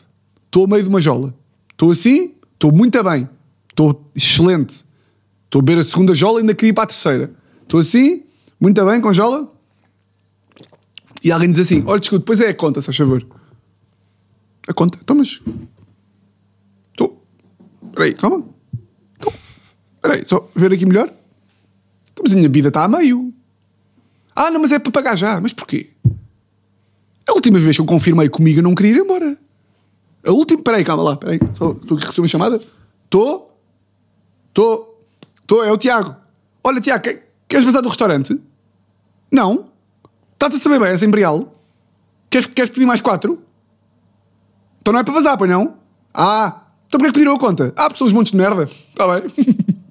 estou a meio de uma jola, estou assim, estou muito bem, estou excelente, estou a beber a segunda jola e ainda queria ir para a terceira, estou assim, muito bem com jola, e alguém diz assim, olha, desculpa, depois é a conta, se faz favor. A conta, então mas... Estou... Espera aí, calma. Então, Espera aí, só ver aqui melhor. Então, mas a minha vida está a meio. Ah, não, mas é para pagar já. Mas porquê? A última vez que eu confirmei comigo eu não queria ir embora. A última... Espera aí, calma lá. Espera. Só- Estou aqui a receber uma chamada. Estou... Estou... Estou... É o Tiago. Olha, Tiago, que- queres passar do restaurante? Não. Está-te a saber bem essa Imperial? Queres, queres pedir mais quatro? Então não é para vazar, pois não? Ah, então porquê que pediram a conta? Ah, porque são uns montes de merda. Está bem.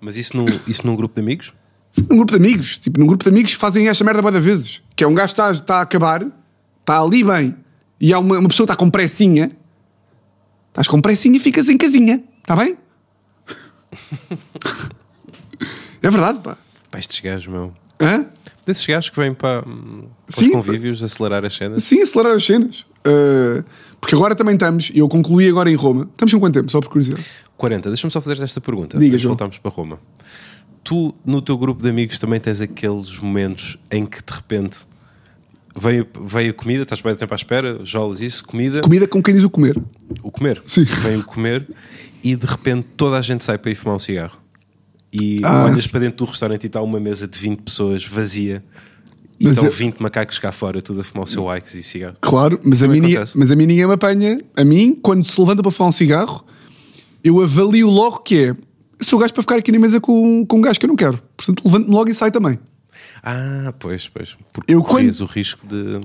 Mas isso num, isso num grupo de amigos? num grupo de amigos. Tipo, num grupo de amigos fazem esta merda várias vezes. Que é um gajo que está, está a acabar, está ali bem, e há uma, uma pessoa que está com pressinha. Estás com pressinha e ficas em casinha. Está bem? é verdade, pá. Pá, estes gajos, meu. Hã? Desses gajos que vêm para, hum, para Sim, os convívios acelerar as cenas. Sim, acelerar as cenas. Uh, porque agora também estamos, e eu concluí agora em Roma. Estamos com quanto tempo? Só por curiosidade. 40, deixa-me só fazer esta pergunta. Diga, João. voltarmos para Roma. Tu, no teu grupo de amigos, também tens aqueles momentos em que de repente veio, veio comida, estás bem tempo à espera, jolas isso, comida, Comida com quem diz o comer. o comer. Sim. Vem o comer e de repente toda a gente sai para ir fumar um cigarro. E Ah, olhas para dentro do restaurante e está uma mesa de 20 pessoas vazia e Mas estão eu- 20 macacos cá fora, tudo a fumar o seu Ikes e cigarro. Claro, mas a, mim, acontece. mas a mim ninguém me apanha. A mim, quando se levanta para fumar um cigarro, eu avalio logo que é. Eu sou gajo para ficar aqui na mesa com, com um gajo que eu não quero. Portanto, levanto-me logo e saio também. Ah, pois, pois. Porque Eu corrias o risco de.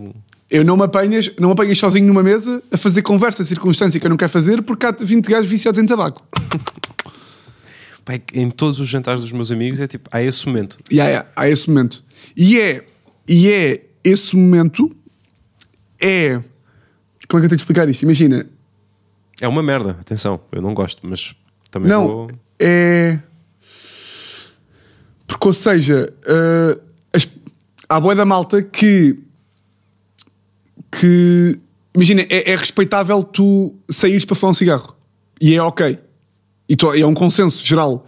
Eu não me apanhas, não me apanhas sozinho numa mesa a fazer conversa, circunstância que eu não quero fazer porque há 20 gajos viciados em tabaco. Pá, é em todos os jantares dos meus amigos é tipo, há esse momento. E há, há esse momento. E é, e é esse momento é. Como é que eu tenho que explicar isto? Imagina, É uma merda, atenção, eu não gosto, mas também Não, vou. é. Porque, ou seja, uh, as... há boa da malta que. que. Imagina, é, é respeitável tu saíres para fumar um cigarro. E é ok. E tu- é um consenso geral.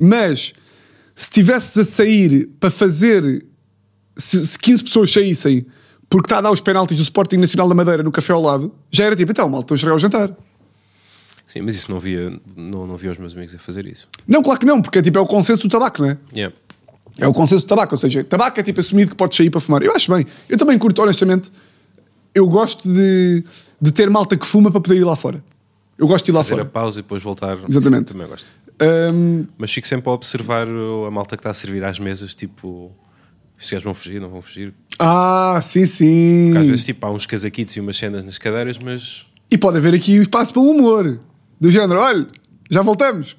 Mas se estivesses a sair para fazer. Se, se 15 pessoas saíssem porque está a dar os penaltis do Sporting Nacional da Madeira no café ao lado, já era tipo, então, malta, estou a chegar ao jantar. Sim, mas isso não via, não, não via os meus amigos a fazer isso. Não, claro que não, porque é tipo, é o consenso do tabaco, não é? Yeah. É o consenso do tabaco, ou seja, tabaco é tipo assumido que podes sair para fumar. Eu acho bem. Eu também curto, honestamente. Eu gosto de, de ter malta que fuma para poder ir lá fora. Eu gosto de ir lá Fazer a fora. pausa e depois voltar. Exatamente. Sim, também gosto. Ahm, Mas fico sempre a observar a malta que está a servir às mesas, tipo, estes gajos vão fugir, não vão fugir. ah, sim, sim. Porque às vezes tipo, há uns casaquitos e umas cenas nas cadeiras, mas E pode haver aqui espaço para o humor. Do género, olha, já voltamos.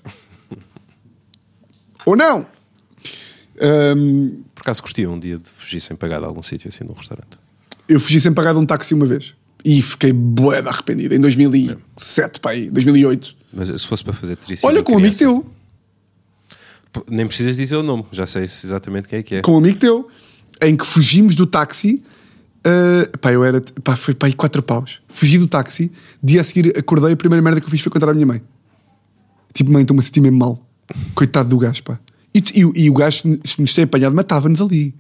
Ou não. Ahm, Por acaso curtia um dia de fugir sem pagar de algum sítio assim num restaurante. eu fugi sem pagar de um táxi uma vez. E fiquei bué de arrependido. Em 2007, pá, aí, 2008. Mas se fosse para fazer sido Olha, com um amigo teu. Nem precisas dizer o nome, já sei exatamente quem é que é. Com um amigo teu. Em que fugimos do táxi. ah, pá, eu era. Pá, foi pá, aí quatro paus. Fugi do táxi. Dia a seguir acordei. A primeira merda que eu fiz foi contar à minha mãe. Tipo, mãe, estou-me a sentir mesmo mal. Coitado do gajo, pá. E, e, e o gajo, se nos tem apanhado, matava-nos ali.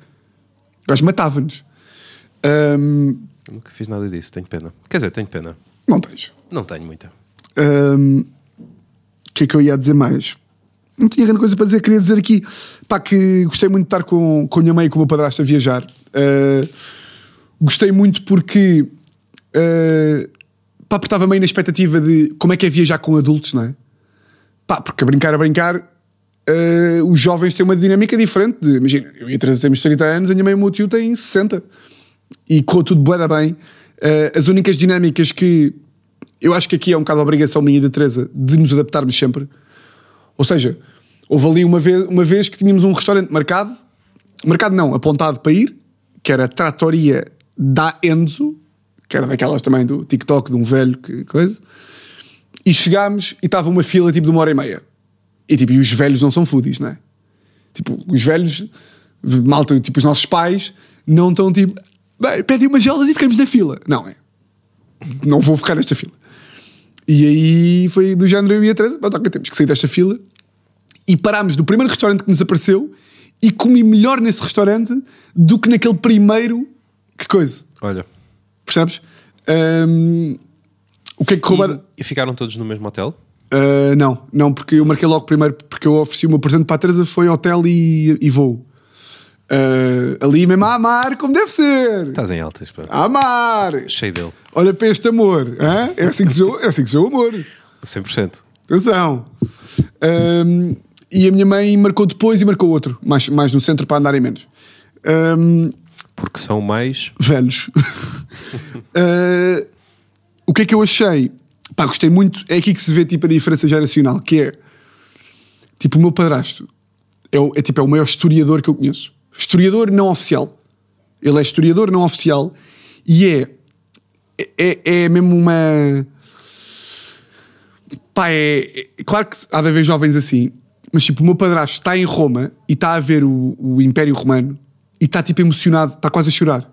O gajo matava-nos. Eu nunca fiz nada disso, tenho pena. Quer dizer, tenho pena. não tens. Não tenho muita. O que é que eu ia dizer mais? Não tinha grande coisa para dizer. Queria dizer aqui pá, que gostei muito de estar com, com a minha mãe e com o meu padrasto a viajar. Ah, gostei muito porque ah, pá, porque estava meio na expectativa de como é que é viajar com adultos, não é? Pá, porque a brincar, a brincar, ah, os jovens têm uma dinâmica diferente. De, imagina, eu ia trazer temos 30 anos, a minha mãe e o meu tio têm 60 e correu tudo bué bem. Ah, as únicas dinâmicas que eu acho que aqui é um bocado a obrigação minha e da Teresa de nos adaptarmos sempre. Ou seja, houve ali uma vez, uma vez que tínhamos um restaurante marcado, marcado não, apontado para ir, que era a Tratoria da Enzo, que era daquelas também do TikTok, de um velho, que coisa. E chegámos e estava uma fila tipo de uma hora e meia. E tipo, e os velhos não são foodies, não é? Tipo, os velhos, malta, tipo, os nossos pais, não estão tipo, pedem uma gelada e ficamos na fila. Não, é. Não vou ficar nesta fila. E aí foi do género eu e a Teresa, "Pronto, ok, temos que sair desta fila. E parámos no primeiro restaurante que nos apareceu e comi melhor nesse restaurante do que naquele primeiro. Que coisa, Olha. percebes? Ahm, o que é que roubada. E, e ficaram todos no mesmo hotel? Uh, não, não, porque eu marquei logo primeiro, porque eu ofereci o meu presente para a Teresa, foi hotel e, e voo. Uh, ali mesmo a amar, como deve ser. Estás em altas, pá. A amar. Cheio dele. Olha para este amor. hã? É assim que se é assim que se vê o amor. 100%. Atenção. Um, e a minha mãe marcou depois e marcou outro, mais, mais no centro para andarem menos. Um, Porque são mais. velhos. Uh, o que é que eu achei? Pá, gostei muito. É aqui que se vê tipo a diferença geracional, que é tipo o meu padrasto é, o- é, tipo, é o maior historiador que eu conheço. Historiador não oficial. Ele é historiador não oficial e é é, é mesmo uma pá, é, é- claro que há de haver jovens assim, mas tipo, o meu padrasto está em Roma e está a ver o, o Império Romano e está tipo emocionado, está quase a chorar.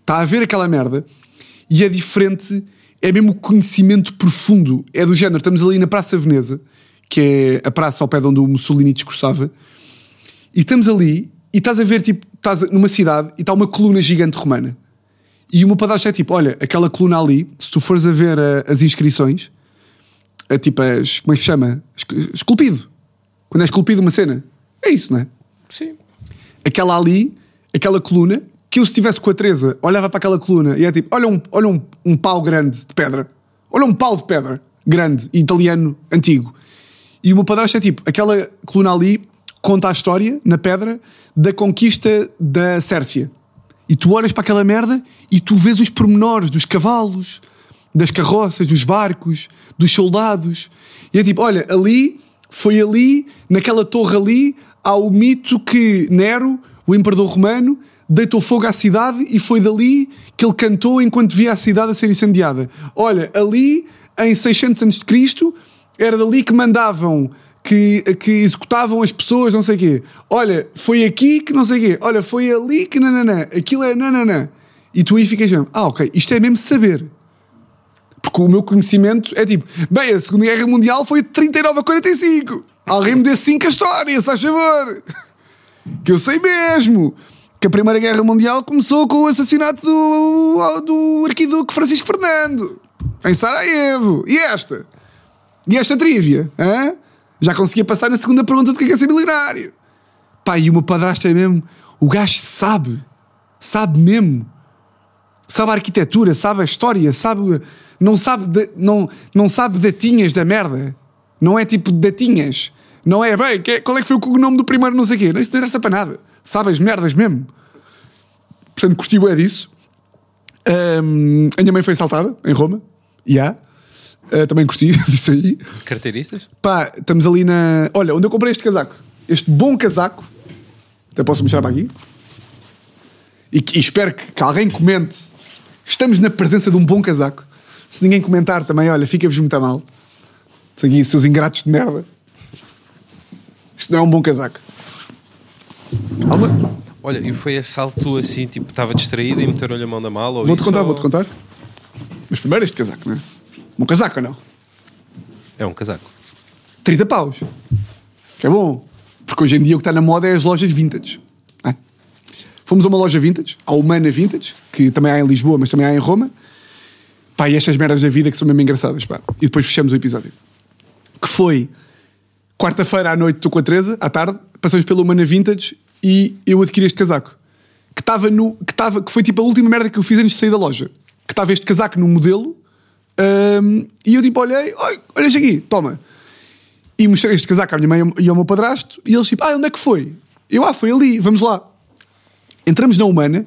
Está a ver aquela merda e é diferente, é mesmo conhecimento profundo. É do género, estamos ali na Praça Veneza, que é a praça ao pé de onde o Mussolini discursava, e estamos ali e estás a ver, tipo, estás numa cidade e está uma coluna gigante romana. E o meu padrasto é tipo: olha, aquela coluna ali, se tu fores a ver a- as inscrições, a, tipo, as, como é que se chama? Es- Esculpido. Quando é esculpido uma cena. É isso, não é? Sim. aquela ali, aquela coluna, que eu se estivesse com a Teresa, olhava para aquela coluna e é tipo, olha um, olha um, um pau grande de pedra. Olha um pau de pedra grande, italiano, antigo. E o meu padrasto é tipo, aquela coluna ali conta a história, na pedra, da conquista da Sércia. E tu olhas para aquela merda e tu vês os pormenores dos cavalos, das carroças, dos barcos, dos soldados. E é tipo, olha, ali, foi ali, naquela torre ali, há o mito que Nero, o imperador romano, deitou fogo à cidade e foi dali que ele cantou enquanto via a cidade a ser incendiada. Olha, ali, em 600 a.C., era dali que mandavam, que, que executavam as pessoas, não sei o quê. Olha, foi aqui que não sei o quê. Olha, foi ali que nananã. Aquilo é nananã. E tu aí ficas mesmo, ah, ok, isto é mesmo saber. Porque o meu conhecimento é tipo, bem, a Segunda Guerra Mundial foi de 39 a 45. Alguém me dê 5 a história, se faz favor. Que eu sei mesmo que a Primeira Guerra Mundial começou com o assassinato do, do Arquiduque Francisco Fernando em Sarajevo. E esta? E esta trívia? hã? Já conseguia passar na segunda pergunta do que é, que é ser milionário. Pá, e meu padrasto é mesmo. O gajo sabe. Sabe mesmo. Sabe a arquitetura, sabe a história, sabe. Não sabe, de- não, não sabe datinhas da merda. Não é tipo datinhas. Não é, bem, que é- qual é que foi o cognome do primeiro não sei o quê. Não, isso não interessa para nada. Sabe as merdas mesmo. Portanto, curti é disso. Ahm, a minha mãe foi assaltada em Roma. E há. Ah, também curti disso aí. Carteiristas? Pá, estamos ali na. Olha, onde eu comprei este casaco. este bom casaco. Até posso mostrar para aqui. E, e espero que, que alguém comente. Estamos na presença de um bom casaco. Se ninguém comentar também, olha, fica-vos muito a mal. Isso aqui, seus ingratos de merda. Isto não é um bom casaco. Calma. Olha, e foi esse salto assim, tipo, estava distraído e meteram-lhe a mão na mala? ou Vou-te contar, ou- vou-te contar. Mas primeiro este casaco, não é? Um casaco ou não? É um casaco. 30 paus. Que é bom. Porque hoje em dia o que está na moda é as lojas vintage. é? Fomos a uma loja vintage, a Humana Vintage, que também há em Lisboa, mas também há em Roma. Pá, e estas merdas da vida que são mesmo engraçadas, pá. E depois fechamos o episódio. Que foi quarta-feira à noite, estou com a Teresa, à tarde, passamos pela Humana Vintage e eu adquiri este casaco. Que estava no. Que, estava, que foi tipo a última merda que eu fiz antes de sair da loja. Que estava este casaco no modelo. hum, e eu tipo olhei, "Oi, olha aqui, toma. E mostrei este casaco à minha mãe e ao meu padrasto. E eles tipo, ah, onde é que foi? Eu, ah, foi ali, vamos lá. Entramos na Humana,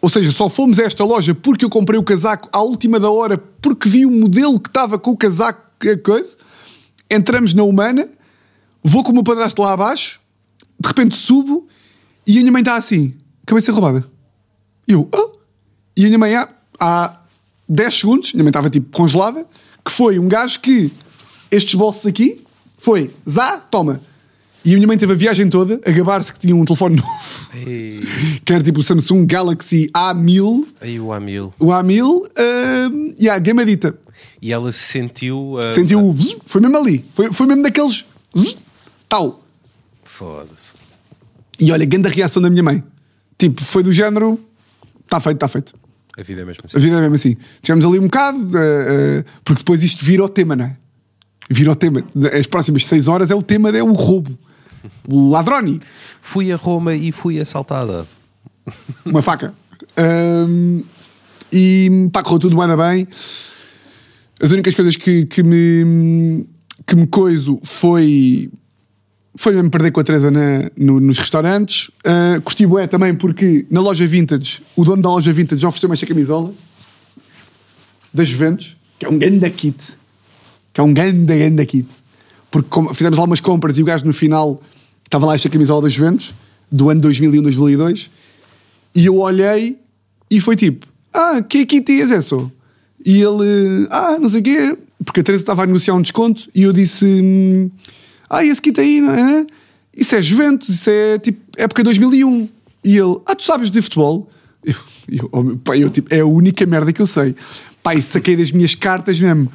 ou seja, só fomos a esta loja porque eu comprei o casaco à última da hora, porque vi o modelo que estava com o casaco, que é coisa. Entramos na Humana, vou com o meu padrasto lá abaixo, de repente subo e a minha mãe está assim, cabeça roubada. E eu, ah? E a minha mãe, há, há 10 segundos, a minha mãe estava tipo congelada, que foi um gajo que, estes bolsos aqui, foi, zá, toma. E a minha mãe teve a viagem toda a gabar-se que tinha um telefone novo, Ei, que era tipo o Samsung Galaxy A1000, aí o Amil. o A1000, uh, e a gamadita. E ela sentiu. ah, Sentiu o vzz, foi mesmo ali, foi, foi mesmo daqueles vzz, tal. Foda-se. E olha, grande a reação da minha mãe. Tipo, foi do género, está feito, está feito. A vida é mesmo assim. A vida é mesmo assim. Tivemos ali um bocado, eh, porque depois isto vira o tema, não é? Vira o tema. As próximas seis horas é o tema, é o roubo. Ladroni. Fui a Roma e fui assaltada. Uma faca. Ahm, e pá, correu tudo bem, bem. As únicas coisas que, que me que me coiso foi foi mesmo perder com a Teresa na- no- nos restaurantes. Uh, curti bué também porque na loja Vintage, o dono da loja Vintage já ofereceu-me esta camisola das Juventus, que é um ganda kit. Que é um ganda, ganda kit. Porque fizemos lá umas compras e o gajo no final estava lá esta camisola das Juventus, do ano 2001, 2002, e eu olhei e foi tipo, ah, que kit é esse? E ele, ah, não sei o quê, porque a Teresa estava a negociar um desconto e eu disse, hum, ah, esse kit aí, não é? Isso é Juventus, isso é tipo época 2001. E ele, ah, tu sabes de futebol? Eu, eu, oh, eu, tipo, é a única merda que eu sei. Pai, saquei das minhas cartas mesmo.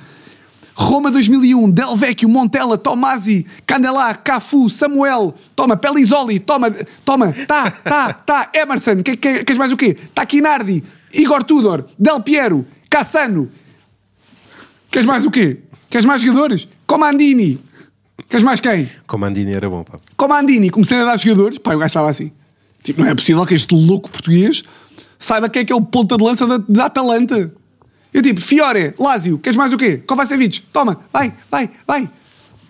Roma 2001, Del Vecchio, Montella, Tomasi, Candelá, Cafu, Samuel, toma, Pelizoli, toma, toma, tá, tá, tá, Emerson, que, que, queres mais o quê? Taquinardi, Igor Tudor, Del Piero, Cassano, queres mais o quê? Queres mais jogadores? Comandini, queres mais quem? Comandini era bom, pá. Comandini, comecei a dar jogadores, pá, o gajo estava assim. Tipo, não é possível que este louco português saiba quem é que é o ponta de lança da, da Atalanta. Eu tipo, Fiore, Lázio, queres mais o quê? Kovacevic, toma, vai, vai, vai.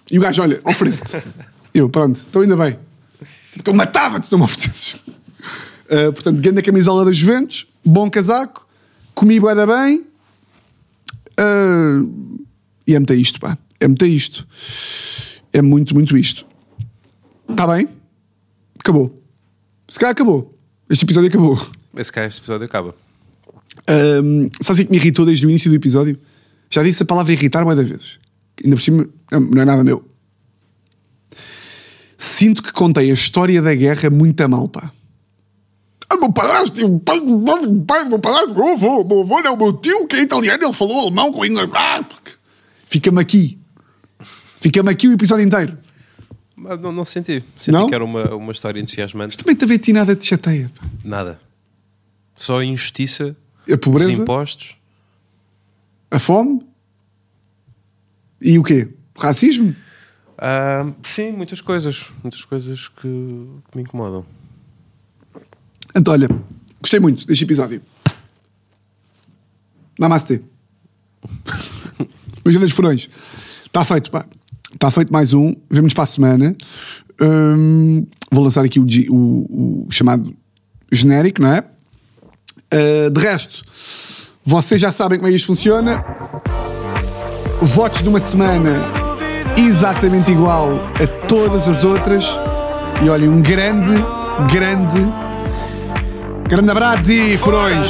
E o gajo, olha, oferece-te. Eu, pronto, estou ainda bem. Porque eu matava-te se não me oferecesses. Uh, portanto, grande camisola das Juventus, bom casaco, comi bué da bem. Uh, e é muito isto, pá. É muito isto. É muito, muito isto. Está bem? Acabou. Se calhar acabou. Este episódio acabou. Esse cá, este episódio acaba. Um, sabe assim que me irritou desde o início do episódio? Já disse a palavra irritar mais vezes. Ainda por cima, não não é nada meu. Sinto que contei a história da guerra muito a mal, pá. Ah, meu padrasto, o pai, o pai meu padrasto, meu avô, meu avô não, o meu tio, que é italiano, ele falou alemão com inglês. Ah, porque- Fica-me aqui. Fica-me aqui o episódio inteiro. Mas não, não senti. Senti Não? que era uma, uma história entusiasmante. Também também ti nada te chateia, pá. Nada. Só injustiça, A pobreza, os impostos. a fome e o quê? Racismo? Ah, sim, muitas coisas. Muitas coisas que, que me incomodam. Então, olha, gostei muito deste episódio. Namastê. Beijão dos furões. Está feito, pá. Está feito mais um. Vemo-nos para a semana. Hum, vou lançar aqui o, o- o chamado genérico, não é? Uh, de resto, vocês já sabem como é isto funciona. Votos de uma semana exatamente igual a todas as outras. E olhem, um grande, grande, grande abraço e furões.